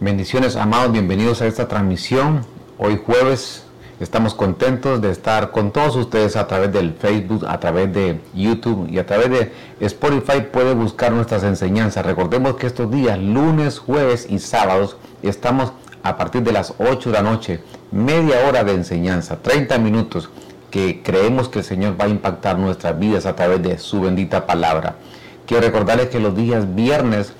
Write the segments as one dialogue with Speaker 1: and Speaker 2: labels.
Speaker 1: Bendiciones, amados, bienvenidos a esta transmisión. Hoy jueves estamos contentos de estar con todos ustedes a través del Facebook, a través de YouTube y a través de Spotify puede buscar nuestras enseñanzas. Recordemos que estos días, lunes, jueves y sábados, estamos a partir de las 8 de la noche, media hora de enseñanza, 30 minutos que creemos que el Señor va a impactar nuestras vidas a través de su bendita palabra. Quiero recordarles que los días viernes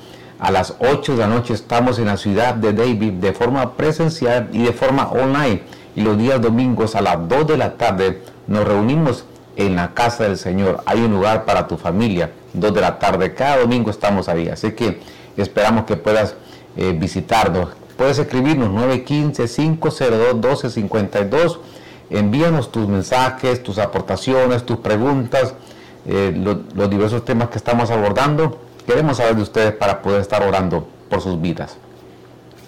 Speaker 1: a las 8 de la noche estamos en la ciudad de David de forma presencial y de forma online. Y los días domingos a las 2 de la tarde nos reunimos en la casa del Señor. Hay un lugar para tu familia, 2 de la tarde. Cada domingo estamos ahí. Así que esperamos que puedas eh, visitarnos. Puedes escribirnos 915-502-1252. Envíanos tus mensajes, tus aportaciones, tus preguntas, eh, los diversos temas que estamos abordando Queremos saber de ustedes para poder estar orando por sus vidas.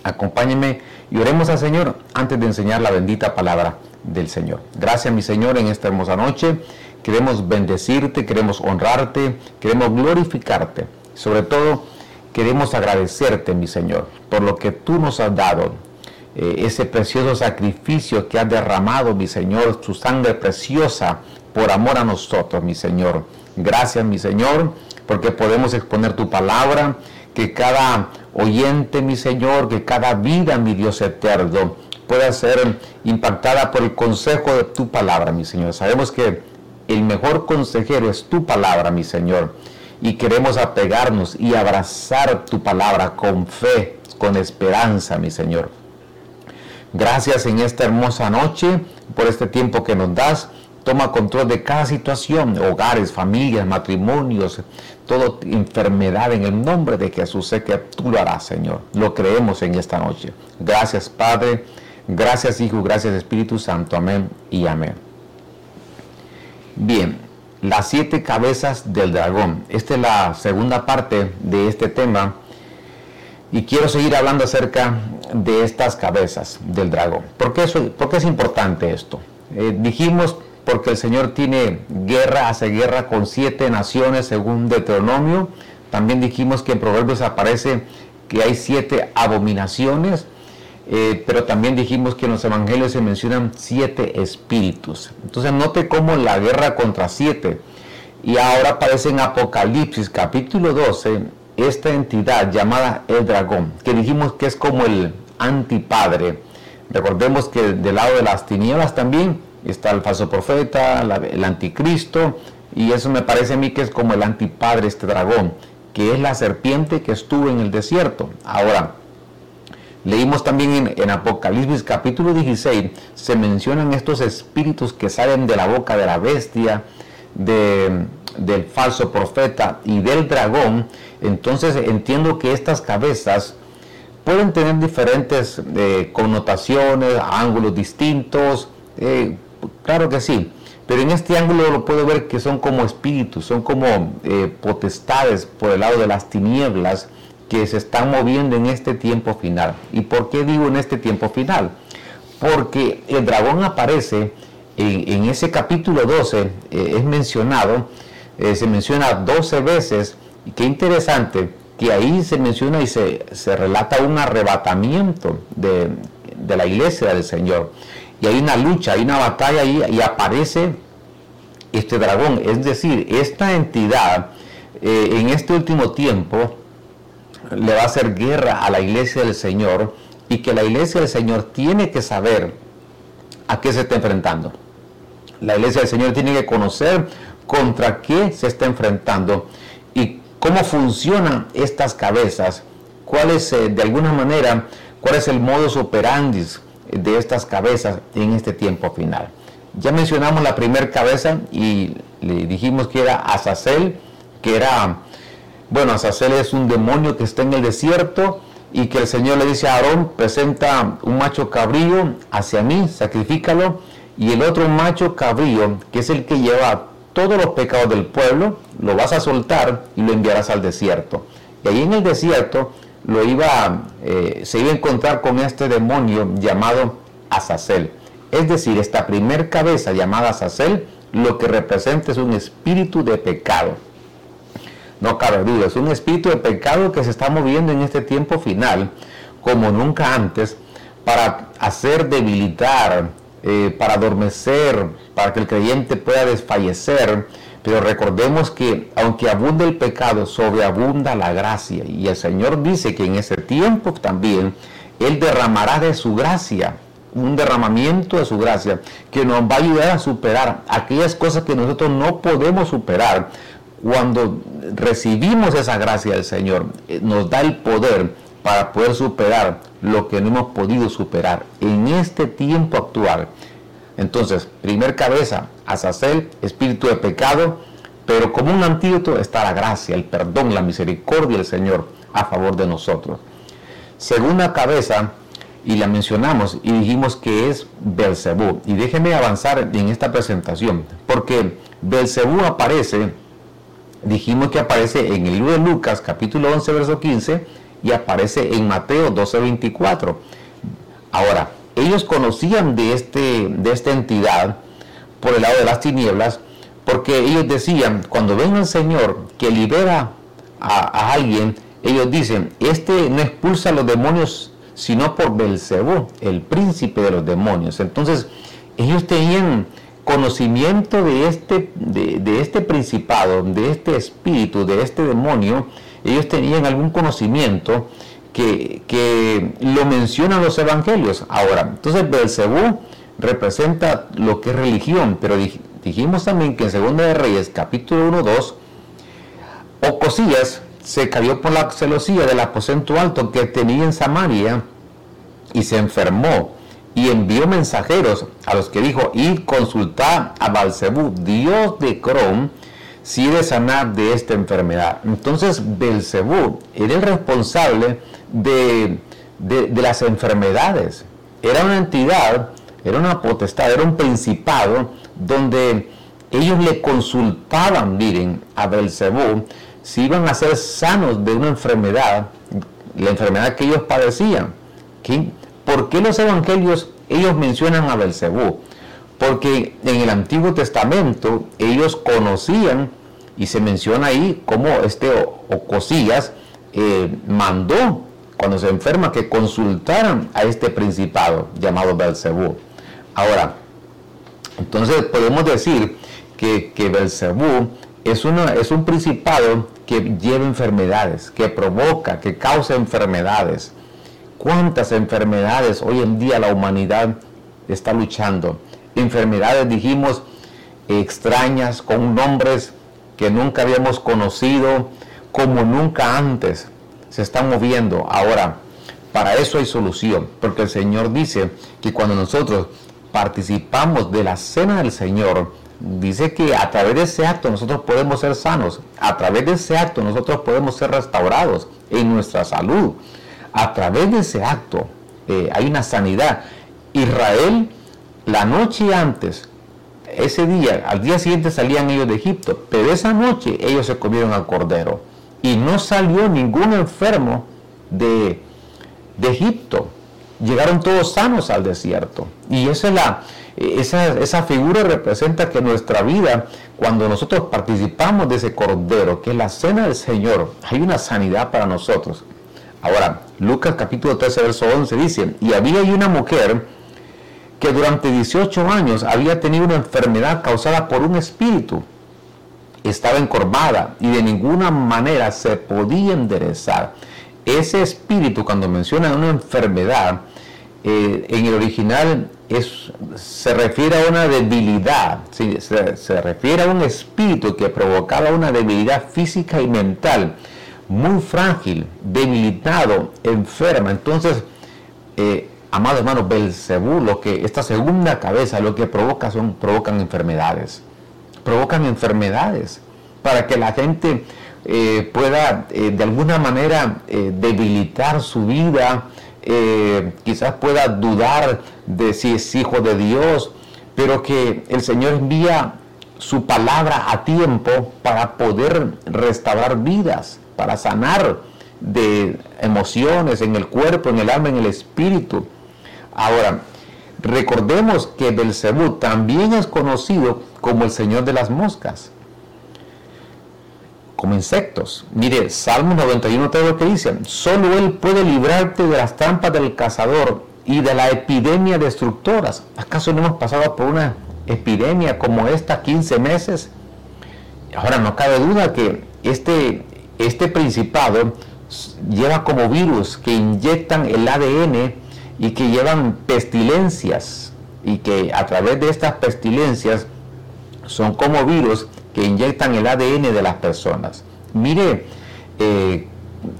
Speaker 1: Acompáñenme y oremos al Señor antes de enseñar la bendita palabra del Señor. Gracias mi Señor en esta hermosa noche. Queremos bendecirte, queremos honrarte, queremos glorificarte. Sobre todo, queremos agradecerte, mi Señor, por lo que tú nos has dado, eh, ese precioso sacrificio que has derramado, mi Señor, tu sangre preciosa por amor a nosotros, mi Señor. Gracias, mi Señor, porque podemos exponer tu palabra, que cada oyente, mi Señor, que cada vida, mi Dios eterno, pueda ser impactada por el consejo de tu palabra, mi Señor. Sabemos que el mejor consejero es tu palabra, mi Señor, y queremos apegarnos y abrazar tu palabra con fe, con esperanza, mi Señor. Gracias en esta hermosa noche por este tiempo que nos das toma control de cada situación, hogares, familias, matrimonios, toda enfermedad en el nombre de Jesús. Sé que tú lo harás, Señor. Lo creemos en esta noche. Gracias, Padre. Gracias, Hijo. Gracias, Espíritu Santo. Amén y amén. Bien, las siete cabezas del dragón. Esta es la segunda parte de este tema. Y quiero seguir hablando acerca de estas cabezas del dragón. ¿Por qué, es importante esto? Eh, dijimos porque el Señor tiene guerra, hace guerra con siete naciones según Deuteronomio. También dijimos que en Proverbios aparece que hay siete abominaciones, eh, pero también dijimos que en los evangelios se mencionan siete espíritus. Entonces note cómo la guerra contra siete. Y ahora aparece en Apocalipsis capítulo 12 esta entidad llamada el dragón, que dijimos que es como el antipadre. Recordemos que del lado de las tinieblas también está el falso profeta, el anticristo, y eso me parece a mí que es como el antipadre, este dragón, que es la serpiente que estuvo en el desierto. Ahora, leímos también en, Apocalipsis capítulo 16, se mencionan estos espíritus que salen de la boca de la bestia, del falso profeta y del dragón. Entonces entiendo que estas cabezas pueden tener diferentes eh, connotaciones, ángulos distintos, eh, Claro que sí, pero en este ángulo lo puedo ver que son como espíritus, son como eh, potestades por el lado de las tinieblas que se están moviendo en este tiempo final. ¿Y por qué digo en este tiempo final? Porque el dragón aparece en, ese capítulo 12, eh, es mencionado, eh, se menciona 12 veces, y qué interesante que ahí se menciona y se, relata un arrebatamiento de, de la iglesia del Señor y hay una lucha, hay una batalla ahí y aparece este dragón. Es decir, esta entidad eh, en este último tiempo le va a hacer guerra a la iglesia del Señor y que la iglesia del Señor tiene que saber a qué se está enfrentando. La iglesia del Señor tiene que conocer contra qué se está enfrentando y cómo funcionan estas cabezas, cuál es eh, de alguna manera, cuál es el modus operandi de estas cabezas en este tiempo final. Ya mencionamos la primera cabeza y le dijimos que era Azazel, que era, bueno, Azazel es un demonio que está en el desierto y que el Señor le dice a Aarón, presenta un macho cabrío hacia mí, sacrifícalo, y el otro macho cabrío, que es el que lleva todos los pecados del pueblo, lo vas a soltar y lo enviarás al desierto. Y ahí en el desierto lo iba, eh, se iba a encontrar con este demonio llamado Azazel. Es decir, esta primer cabeza llamada Azazel, lo que representa es un espíritu de pecado. No cabe duda, es un espíritu de pecado que se está moviendo en este tiempo final como nunca antes para hacer debilitar, eh, para adormecer, para que el creyente pueda desfallecer. Pero recordemos que aunque abunda el pecado, sobreabunda la gracia. Y el Señor dice que en ese tiempo también Él derramará de su gracia, un derramamiento de su gracia, que nos va a ayudar a superar aquellas cosas que nosotros no podemos superar. Cuando recibimos esa gracia del Señor, eh, nos da el poder para poder superar lo que no hemos podido superar en este tiempo actual. Entonces, primer cabeza, Azazel, espíritu de pecado, pero como un antídoto está la gracia, el perdón, la misericordia del Señor a favor de nosotros. Segunda cabeza, y la mencionamos y dijimos que es Belcebú. Y déjenme avanzar en esta presentación, porque Belcebú aparece, dijimos que aparece en el libro de Lucas, capítulo 11, verso 15, y aparece en Mateo 12, 24. Ahora, ellos conocían de, este, de esta entidad por el lado de las tinieblas, porque ellos decían, cuando ven al Señor que libera a, alguien, ellos dicen, este no expulsa a los demonios, sino por Belcebú, el príncipe de los demonios. Entonces, ellos tenían conocimiento de este, de, de este principado, de este espíritu, de este demonio, ellos tenían algún conocimiento que, lo mencionan los evangelios. Ahora, entonces Belcebú representa lo que es religión, pero dijimos también que en Segunda de Reyes, capítulo 1, 2, Ocosías se cayó por la celosía del aposento alto que tenía en Samaria y se enfermó y envió mensajeros a los que dijo, id consultar a Belcebú, dios de Crom, si de sanar de esta enfermedad. Entonces Belcebú era el responsable de, las enfermedades. Era una entidad, era una potestad, era un principado donde ellos le consultaban, miren, a Belcebú si iban a ser sanos de una enfermedad, la enfermedad que ellos padecían. ¿Por qué los evangelios ellos mencionan a Belcebú? Porque en el Antiguo Testamento ellos conocían y se menciona ahí cómo este Ocosías eh, mandó cuando se enferma, que consultaran a este principado llamado Belcebú. Ahora, entonces podemos decir que, que Belcebú es, es un principado que lleva enfermedades, que provoca, que causa enfermedades. ¿Cuántas enfermedades hoy en día la humanidad está luchando? Enfermedades, dijimos, extrañas, con nombres que nunca habíamos conocido, como nunca antes se están moviendo. Ahora, para eso hay solución, porque el Señor dice que cuando nosotros participamos de la cena del Señor, dice que a través de ese acto nosotros podemos ser sanos, a través de ese acto nosotros podemos ser restaurados en nuestra salud, a través de ese acto eh, hay una sanidad. Israel, la noche antes, ese día, al día siguiente salían ellos de Egipto, pero esa noche ellos se comieron al cordero y no salió ningún enfermo de, Egipto. Llegaron todos sanos al desierto. Y esa, es la, esa, figura representa que nuestra vida, cuando nosotros participamos de ese cordero, que es la cena del Señor, hay una sanidad para nosotros. Ahora, Lucas capítulo 13, verso 11 dice, y había una mujer que durante 18 años había tenido una enfermedad causada por un espíritu estaba encorvada y de ninguna manera se podía enderezar. Ese espíritu, cuando menciona una enfermedad, eh, en el original es, se refiere a una debilidad, se, refiere a un espíritu que provocaba una debilidad física y mental, muy frágil, debilitado, enferma. Entonces, eh, amados hermanos, Belcebú, lo que esta segunda cabeza lo que provoca son, provocan enfermedades provocan enfermedades, para que la gente eh, pueda eh, de alguna manera eh, debilitar su vida, quizás pueda dudar de si es hijo de Dios, pero que el Señor envía su palabra a tiempo para poder restaurar vidas, para sanar de emociones en el cuerpo, en el alma, en el espíritu. Ahora, recordemos que Belcebú también es conocido como el Señor de las moscas. como insectos. Mire, Salmo 91 todo lo que dice, solo Él puede librarte de las trampas del cazador y de la epidemia destructoras. ¿Acaso no hemos pasado por una epidemia como esta 15 meses? Ahora no cabe duda que este, este principado lleva como virus que inyectan el ADN y que llevan pestilencias y que a través de estas pestilencias son como virus que inyectan el ADN de las personas. Mire eh,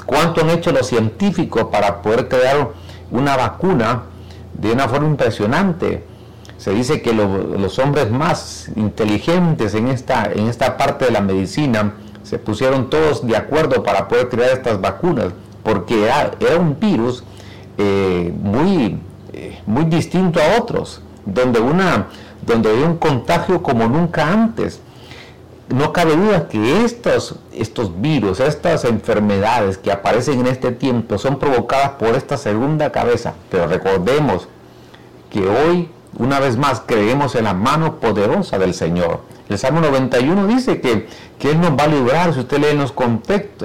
Speaker 1: cuánto han hecho los científicos para poder crear una vacuna de una forma impresionante. Se dice que los hombres más inteligentes en esta, en esta parte de la medicina se pusieron todos de acuerdo para poder crear estas vacunas, porque era, un virus eh, muy, eh, muy distinto a otros, donde, una, donde había un contagio como nunca antes. No cabe duda que estos, estos virus, estas enfermedades que aparecen en este tiempo son provocadas por esta segunda cabeza, pero recordemos que hoy una vez más creemos en la mano poderosa del Señor. El Salmo 91 dice que, que Él nos va a librar, si usted lee en, los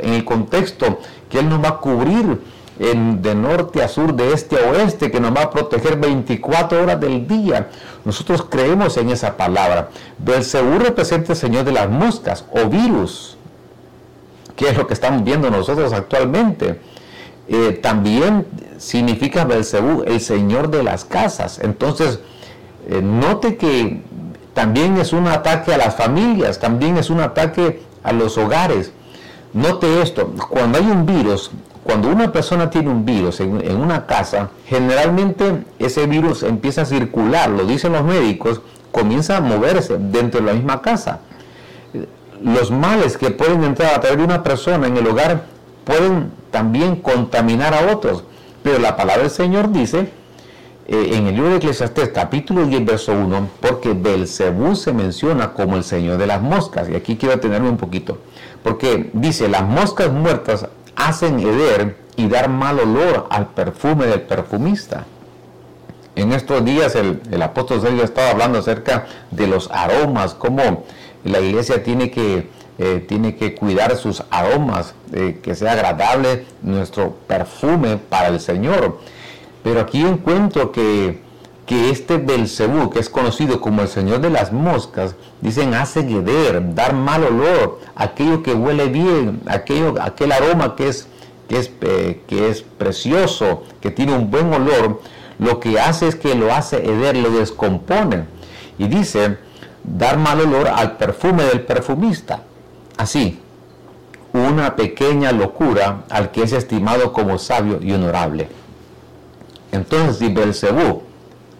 Speaker 1: en el contexto, que Él nos va a cubrir de norte a sur, de este a oeste, que nos va a proteger 24 horas del día. Nosotros creemos en esa palabra. Belcebú representa el Señor de las moscas o virus, que es lo que estamos viendo nosotros actualmente. Eh, también significa Belcebú, el Señor de las casas. Entonces, eh, note que también es un ataque a las familias, también es un ataque a los hogares. Note esto, cuando hay un virus, cuando una persona tiene un virus en, una casa, generalmente ese virus empieza a circular, lo dicen los médicos, comienza a moverse dentro de la misma casa. Los males que pueden entrar a través de una persona en el hogar pueden también contaminar a otros. Pero la palabra del Señor dice eh, en el libro de Eclesiastés, capítulo 10, verso 1, porque Belcebú se menciona como el señor de las moscas. Y aquí quiero tenerme un poquito. Porque dice, las moscas muertas hacen heder y dar mal olor al perfume del perfumista. En estos días el, apóstol Sergio estaba hablando acerca de los aromas, cómo la iglesia tiene que, eh, tiene que cuidar sus aromas, eh, que sea agradable nuestro perfume para el Señor. Pero aquí encuentro que, que este Belcebú, que es conocido como el señor de las moscas, dicen hace gueder, dar mal olor, aquello que huele bien, aquello, aquel aroma que es, que es, eh, que es precioso, que tiene un buen olor, lo que hace es que lo hace heder, lo descompone. Y dice, dar mal olor al perfume del perfumista. Así, una pequeña locura al que es estimado como sabio y honorable. Entonces, si Belcebú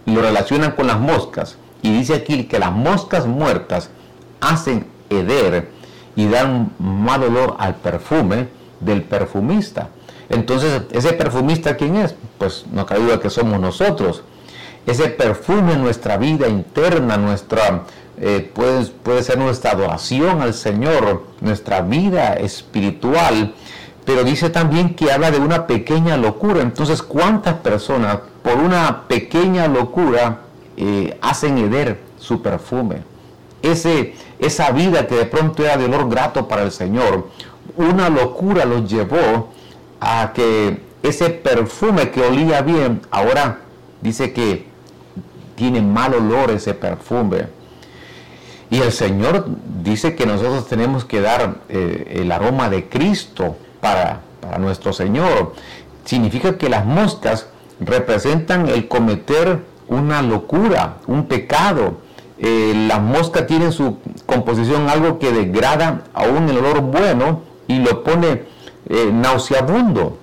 Speaker 1: lo relacionan con las moscas, y dice aquí que las moscas muertas hacen heder y dan mal olor al perfume del perfumista. Entonces, ¿ese perfumista quién es? Pues no cabe duda que somos nosotros. Ese perfume nuestra vida interna, nuestra, eh, puede, puede ser nuestra adoración al Señor, nuestra vida espiritual, pero dice también que habla de una pequeña locura. Entonces, ¿cuántas personas por una pequeña locura eh, hacen heder su perfume? Ese, esa vida que de pronto era de olor grato para el Señor, una locura los llevó a que ese perfume que olía bien, ahora dice que tiene mal olor ese perfume. Y el Señor dice que nosotros tenemos que dar eh, el aroma de Cristo para, nuestro Señor. Significa que las moscas representan el cometer una locura, un pecado. Eh, las moscas tienen su composición algo que degrada aún el olor bueno y lo pone eh, nauseabundo.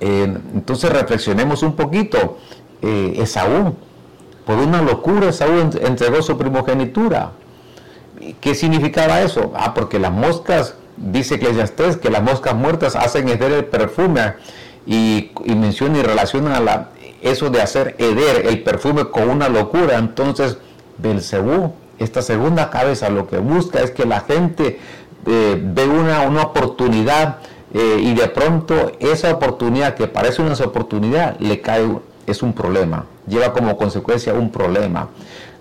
Speaker 1: Eh, entonces reflexionemos un poquito. Esaú, por una locura, Esaú entregó su primogenitura. ¿Qué significaba eso? Ah, porque las moscas dice que las moscas muertas hacen heder el perfume y, menciona y relaciona la, eso de hacer heder el perfume con una locura. Entonces, Belcebú, esta segunda cabeza, lo que busca es que la gente eh, ve una, una oportunidad eh, y de pronto esa oportunidad que parece una oportunidad le cae, es un problema, lleva como consecuencia un problema.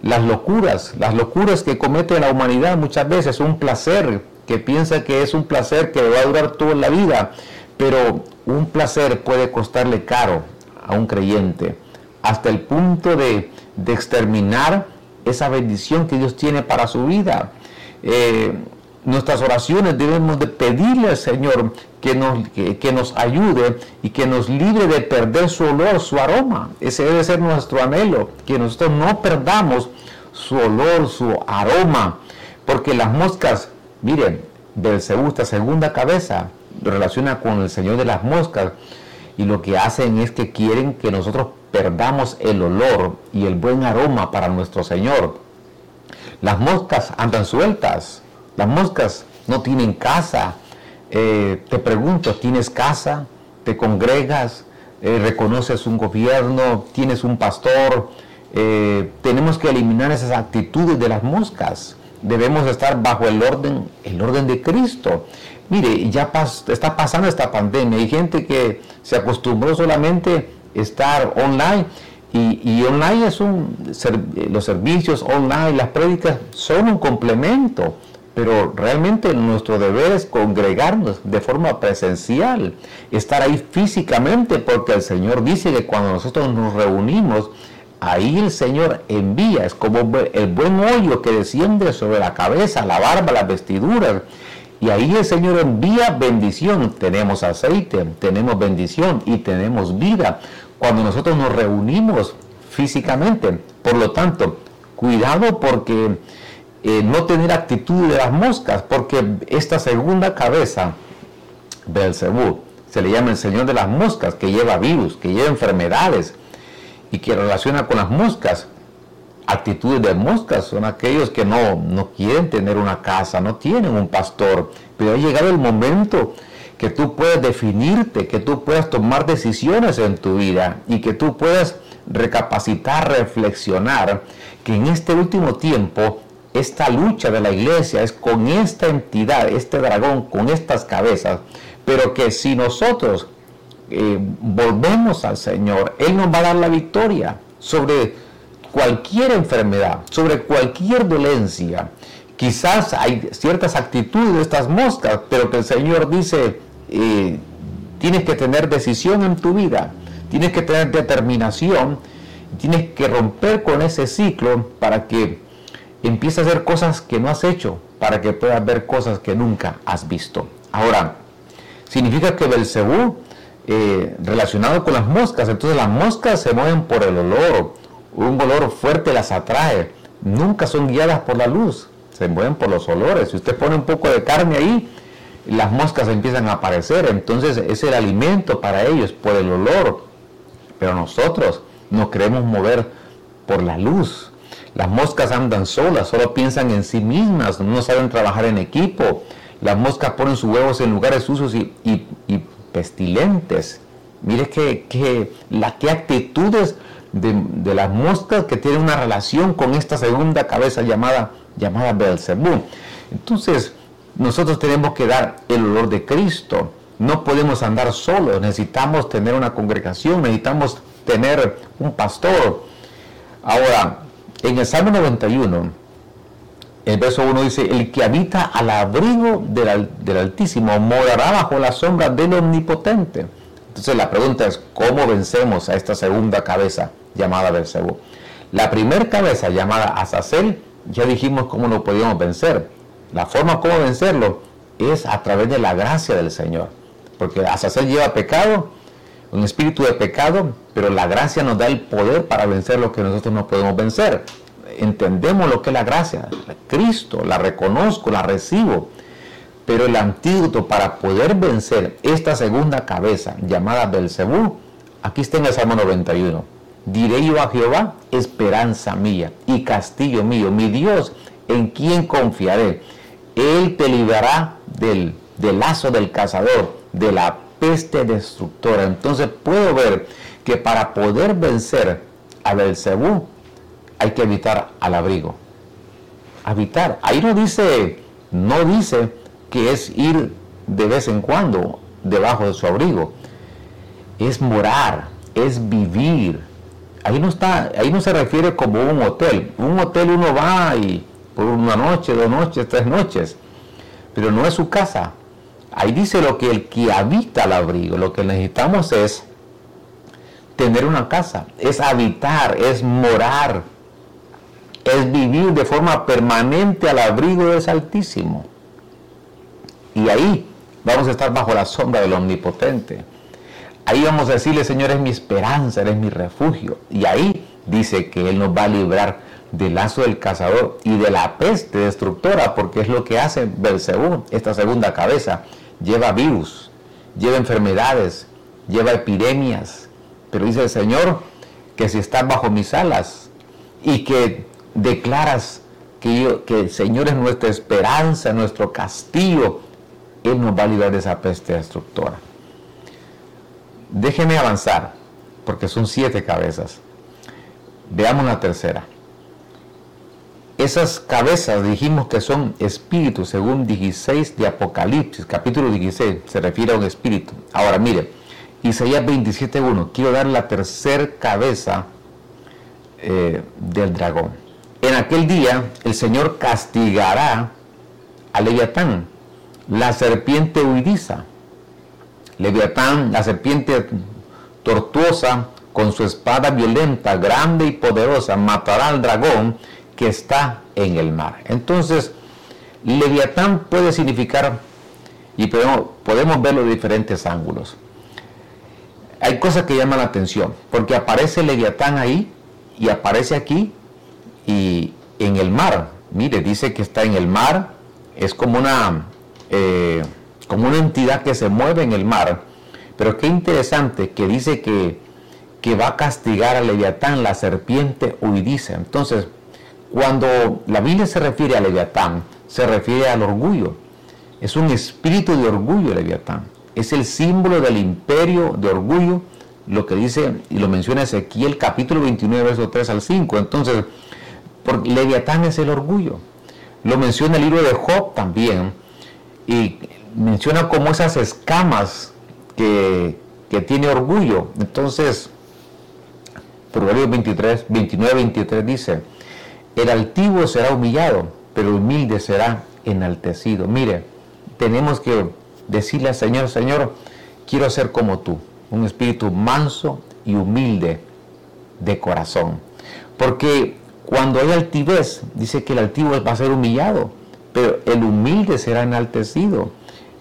Speaker 1: Las locuras, las locuras que comete la humanidad muchas veces, un placer que piensa que es un placer que va a durar toda la vida, pero un placer puede costarle caro a un creyente, hasta el punto de, exterminar esa bendición que Dios tiene para su vida. Eh, nuestras oraciones debemos de pedirle al Señor que nos, que, nos ayude y que nos libre de perder su olor, su aroma. Ese debe ser nuestro anhelo, que nosotros no perdamos su olor, su aroma, porque las moscas, miren, Belcebú, esta segunda cabeza, relaciona con el Señor de las moscas, y lo que hacen es que quieren que nosotros perdamos el olor y el buen aroma para nuestro Señor. Las moscas andan sueltas, las moscas no tienen casa. Eh, te pregunto, ¿tienes casa? ¿Te congregas? Eh, ¿Reconoces un gobierno? ¿Tienes un pastor? Eh, tenemos que eliminar esas actitudes de las moscas. Debemos estar bajo el orden, el orden de Cristo. Mire, ya está pasando esta pandemia. Hay gente que se acostumbró solamente a estar online y, online es un, los servicios online, las prédicas son un complemento pero realmente nuestro deber es congregarnos de forma presencial, estar ahí físicamente, porque el Señor dice que cuando nosotros nos reunimos, ahí el Señor envía, es como el buen hoyo que desciende sobre la cabeza, la barba, las vestiduras, y ahí el Señor envía bendición, tenemos aceite, tenemos bendición y tenemos vida, cuando nosotros nos reunimos físicamente, por lo tanto, cuidado porque eh, no tener actitud de las moscas, porque esta segunda cabeza, Belcebú, se le llama el Señor de las moscas, que lleva virus, que lleva enfermedades y que relaciona con las moscas. Actitudes de moscas son aquellos que no, no quieren tener una casa, no tienen un pastor, pero ha llegado el momento que tú puedas definirte, que tú puedas tomar decisiones en tu vida y que tú puedas recapacitar, reflexionar que en este último tiempo esta lucha de la iglesia es con esta entidad, este dragón, con estas cabezas, pero que si nosotros eh, volvemos al Señor, Él nos va a dar la victoria sobre cualquier enfermedad, sobre cualquier dolencia. Quizás hay ciertas actitudes de estas moscas, pero que el Señor dice, eh, tienes que tener decisión en tu vida, tienes que tener determinación, tienes que romper con ese ciclo para que Empieza a hacer cosas que no has hecho para que puedas ver cosas que nunca has visto. Ahora, significa que Belcebú, eh, relacionado con las moscas, entonces las moscas se mueven por el olor, un olor fuerte las atrae, nunca son guiadas por la luz, se mueven por los olores. Si usted pone un poco de carne ahí, las moscas empiezan a aparecer, entonces es el alimento para ellos por el olor. Pero nosotros nos queremos mover por la luz. Las moscas andan solas, solo piensan en sí mismas, no saben trabajar en equipo. Las moscas ponen sus huevos en lugares sucios y, pestilentes. Mire que, la, qué actitudes de, las moscas que tienen una relación con esta segunda cabeza llamada, llamada Belzebú. Entonces, nosotros tenemos que dar el olor de Cristo. No podemos andar solos, necesitamos tener una congregación, necesitamos tener un pastor. Ahora, en el Salmo 91, el verso 1 dice, el que habita al abrigo del, Altísimo morará bajo la sombra del Omnipotente. Entonces la pregunta es, ¿cómo vencemos a esta segunda cabeza llamada Belcebú? La primera cabeza llamada Azazel, ya dijimos cómo lo podíamos vencer. La forma como vencerlo es a través de la gracia del Señor. Porque Azazel lleva pecado, un espíritu de pecado, pero la gracia nos da el poder para vencer lo que nosotros no podemos vencer. Entendemos lo que es la gracia, Cristo, la reconozco, la recibo, pero el antídoto para poder vencer esta segunda cabeza llamada Belcebú, aquí está en el Salmo 91. Diré yo a Jehová, esperanza mía y castillo mío, mi Dios, en quien confiaré. Él te librará del, del lazo del cazador, de la peste destructora. Entonces puedo ver que para poder vencer a Belcebú hay que habitar al abrigo. Habitar. Ahí no dice, no dice que es ir de vez en cuando debajo de su abrigo. Es morar, es vivir. Ahí no está, ahí no se refiere como un hotel. Un hotel uno va y por una noche, dos noches, tres noches. pero no es su casa. Ahí dice lo que el que habita al abrigo, lo que necesitamos es tener una casa, es habitar, es morar, es vivir de forma permanente al abrigo del Altísimo. Y ahí vamos a estar bajo la sombra del Omnipotente. Ahí vamos a decirle, Señor, es mi esperanza, eres mi refugio. Y ahí dice que Él nos va a librar del lazo del cazador y de la peste destructora, porque es lo que hace Belcebú, esta segunda cabeza. Lleva virus, lleva enfermedades, lleva epidemias. Pero dice el Señor que si estás bajo mis alas y que declaras que, que el Señor es nuestra esperanza, nuestro castillo, Él nos va a librar de esa peste destructora. Déjeme avanzar, porque son siete cabezas. Veamos la tercera. Esas cabezas dijimos que son espíritus, según 16 de Apocalipsis, capítulo 16, se refiere a un espíritu. Ahora mire, Isaías 27.1, quiero dar la tercera cabeza eh, del dragón. En aquel día el Señor castigará a Leviatán, la serpiente huidiza. Leviatán, la serpiente tortuosa, con su espada violenta, grande y poderosa, matará al dragón que está en el mar. Entonces, Leviatán puede significar, y podemos, podemos verlo de diferentes ángulos. Hay cosas que llaman la atención, porque aparece Leviatán ahí y aparece aquí y en el mar. Mire, dice que está en el mar, es como una, eh, como una entidad que se mueve en el mar. Pero qué interesante que dice que, que va a castigar a Leviatán, la serpiente huidiza. Entonces, cuando la Biblia se refiere a Leviatán, se refiere al orgullo. Es un espíritu de orgullo Leviatán. Es el símbolo del imperio de orgullo, lo que dice y lo menciona Ezequiel capítulo 29, verso 3 al 5. Entonces, por, Leviatán es el orgullo. Lo menciona el libro de Job también. Y menciona como esas escamas que, que tiene orgullo. Entonces, Proverbios 23, 29, 23 dice, el altivo será humillado, pero el humilde será enaltecido. Mire, tenemos que decirle al Señor, Señor, quiero ser como tú, un espíritu manso y humilde de corazón. Porque cuando hay altivez, dice que el altivo va a ser humillado, pero el humilde será enaltecido.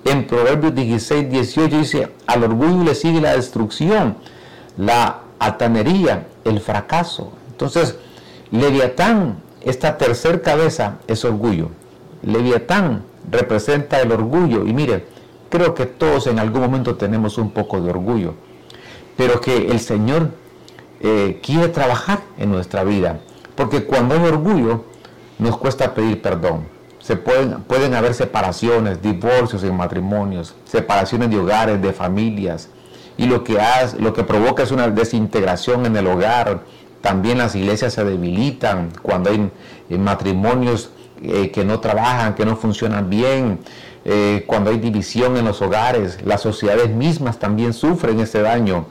Speaker 1: En Proverbios 16, 18 dice, al orgullo le sigue la destrucción, la altanería, el fracaso. Entonces, Leviatán, esta tercer cabeza es orgullo. Leviatán representa el orgullo. Y mire, creo que todos en algún momento tenemos un poco de orgullo. Pero que el Señor eh, quiere trabajar en nuestra vida. Porque cuando hay orgullo, nos cuesta pedir perdón. Se pueden, pueden haber separaciones, divorcios en matrimonios, separaciones de hogares, de familias. Y lo que, hace, lo que provoca es una desintegración en el hogar, también las iglesias se debilitan cuando hay eh, matrimonios eh, que no trabajan, que no funcionan bien, eh, cuando hay división en los hogares, las sociedades mismas también sufren ese daño.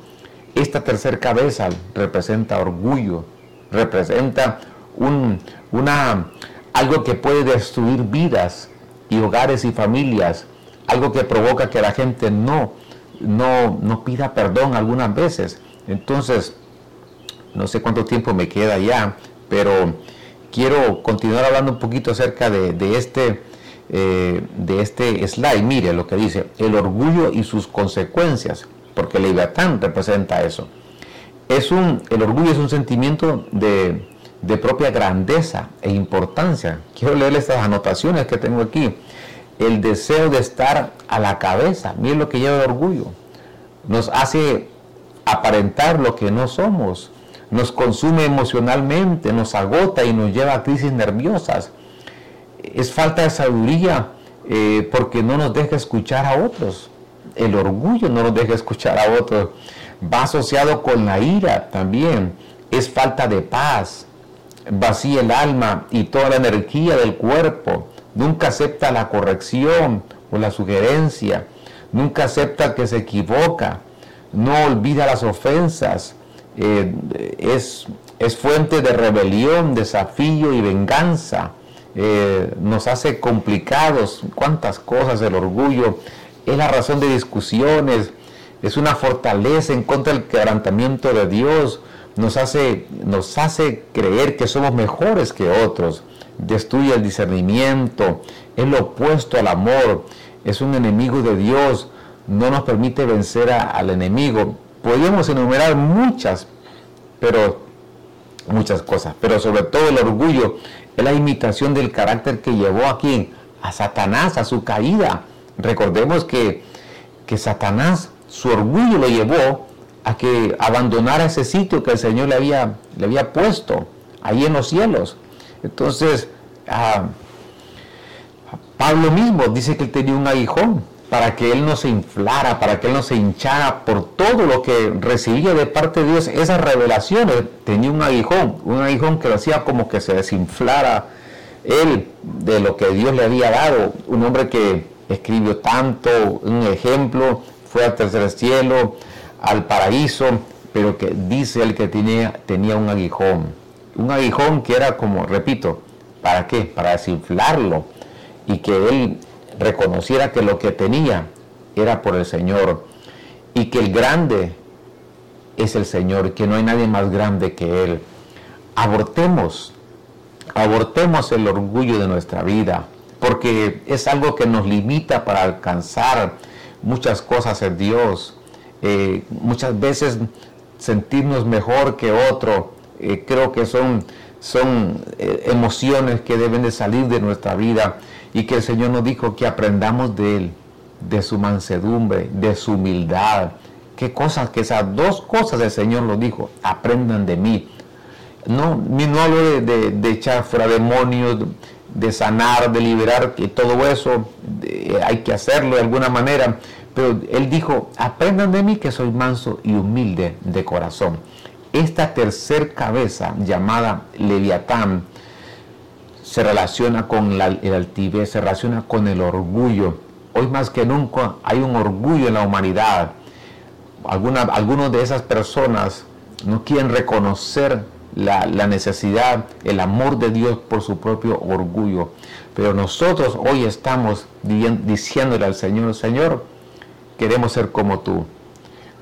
Speaker 1: Esta tercer cabeza representa orgullo, representa un, una, algo que puede destruir vidas y hogares y familias, algo que provoca que la gente no, no, no pida perdón algunas veces. Entonces, no sé cuánto tiempo me queda ya, pero quiero continuar hablando un poquito acerca de, este, eh, de este slide. Mire lo que dice, el orgullo y sus consecuencias, porque Leviatán representa eso. Es un, el orgullo es un sentimiento de, de propia grandeza e importancia. Quiero leerle estas anotaciones que tengo aquí. El deseo de estar a la cabeza, mire lo que lleva el orgullo. Nos hace aparentar lo que no somos nos consume emocionalmente, nos agota y nos lleva a crisis nerviosas. Es falta de sabiduría eh, porque no nos deja escuchar a otros. El orgullo no nos deja escuchar a otros. Va asociado con la ira también. Es falta de paz. Vacía el alma y toda la energía del cuerpo. Nunca acepta la corrección o la sugerencia. Nunca acepta que se equivoca. No olvida las ofensas eh, es, es fuente de rebelión, desafío y venganza. eh, nos hace complicados, cuántas cosas, el orgullo es la razón de discusiones, es una fortaleza en contra del quebrantamiento de Dios, nos hace, nos hace creer que somos mejores que otros, destruye el discernimiento, es lo opuesto al amor, es un enemigo de Dios, no nos permite vencer al enemigo. Podríamos enumerar muchas, pero muchas cosas, pero sobre todo el orgullo. Es la imitación del carácter que llevó aquí a Satanás a su caída. Recordemos que, que Satanás, su orgullo lo llevó a que abandonara ese sitio que el Señor le había, le había puesto ahí en los cielos. Entonces, Pablo mismo dice que él tenía un aguijón para que él no se inflara, para que él no se hinchara por todo lo que recibía de parte de Dios, esas revelaciones, tenía un aguijón, un aguijón que lo hacía como que se desinflara él de lo que Dios le había dado, un hombre que escribió tanto, un ejemplo, fue al tercer cielo, al paraíso, pero que dice él que tenía, tenía un aguijón, un aguijón que era como, repito, ¿para qué? Para desinflarlo y que él reconociera que lo que tenía era por el Señor y que el grande es el Señor, que no hay nadie más grande que Él. Abortemos, abortemos el orgullo de nuestra vida, porque es algo que nos limita para alcanzar muchas cosas en Dios. Eh, muchas veces sentirnos mejor que otro, eh, creo que son, son eh, emociones que deben de salir de nuestra vida y que el Señor nos dijo que aprendamos de Él, de su mansedumbre, de su humildad. Qué cosas, que esas dos cosas el Señor nos dijo, aprendan de mí. No, no hablo de, echar fuera demonios, de sanar, de liberar, que todo eso hay que hacerlo de alguna manera, pero Él dijo, aprendan de mí que soy manso y humilde de corazón. Esta tercer cabeza llamada Leviatán, se relaciona con la, el altivez, se relaciona con el orgullo. Hoy más que nunca hay un orgullo en la humanidad. Alguna, algunas de esas personas no quieren reconocer la, necesidad, el amor de Dios por su propio orgullo. Pero nosotros hoy estamos diciéndole al Señor, Señor, queremos ser como tú.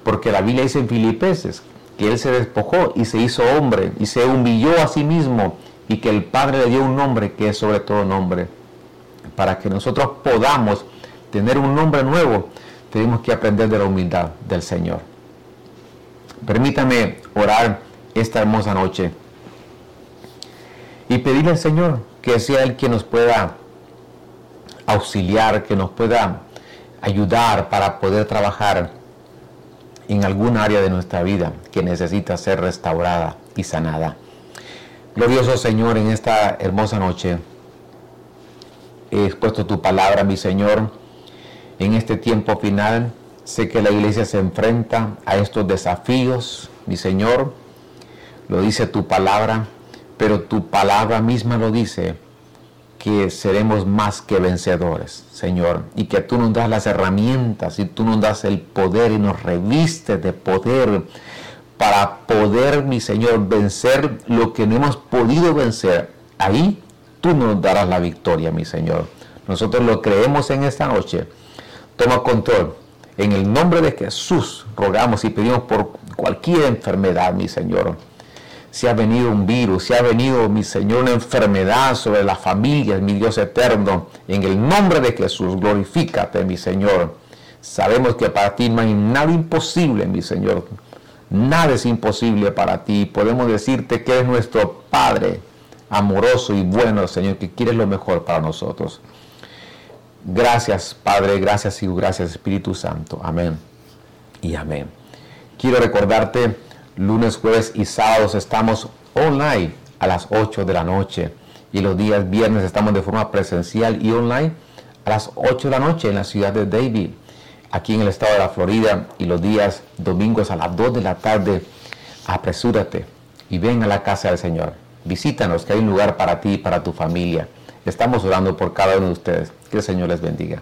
Speaker 1: Porque la Biblia dice en Filipenses que Él se despojó y se hizo hombre y se humilló a sí mismo y que el Padre le dio un nombre que es sobre todo nombre. Para que nosotros podamos tener un nombre nuevo, tenemos que aprender de la humildad del Señor. Permítame orar esta hermosa noche y pedirle al Señor que sea Él quien nos pueda auxiliar, que nos pueda ayudar para poder trabajar en algún área de nuestra vida que necesita ser restaurada y sanada. Glorioso Señor, en esta hermosa noche he expuesto tu palabra, mi Señor. En este tiempo final sé que la iglesia se enfrenta a estos desafíos, mi Señor. Lo dice tu palabra, pero tu palabra misma lo dice que seremos más que vencedores, Señor, y que tú nos das las herramientas y tú nos das el poder y nos revistes de poder para poder, mi Señor, vencer lo que no hemos podido vencer. Ahí tú nos darás la victoria, mi Señor. Nosotros lo creemos en esta noche. Toma control. En el nombre de Jesús rogamos y pedimos por cualquier enfermedad, mi Señor. Si ha venido un virus, si ha venido, mi Señor, una enfermedad sobre las familias, mi Dios eterno, en el nombre de Jesús, glorifícate, mi Señor. Sabemos que para ti no hay nada imposible, mi Señor. Nada es imposible para ti. Podemos decirte que eres nuestro Padre amoroso y bueno, Señor, que quieres lo mejor para nosotros. Gracias, Padre, gracias y gracias, Espíritu Santo. Amén y amén. Quiero recordarte, lunes, jueves y sábados estamos online a las 8 de la noche y los días viernes estamos de forma presencial y online a las 8 de la noche en la ciudad de David aquí en el estado de la Florida y los días domingos a las 2 de la tarde, apresúrate y ven a la casa del Señor. Visítanos, que hay un lugar para ti y para tu familia. Estamos orando por cada uno de ustedes. Que el Señor les bendiga.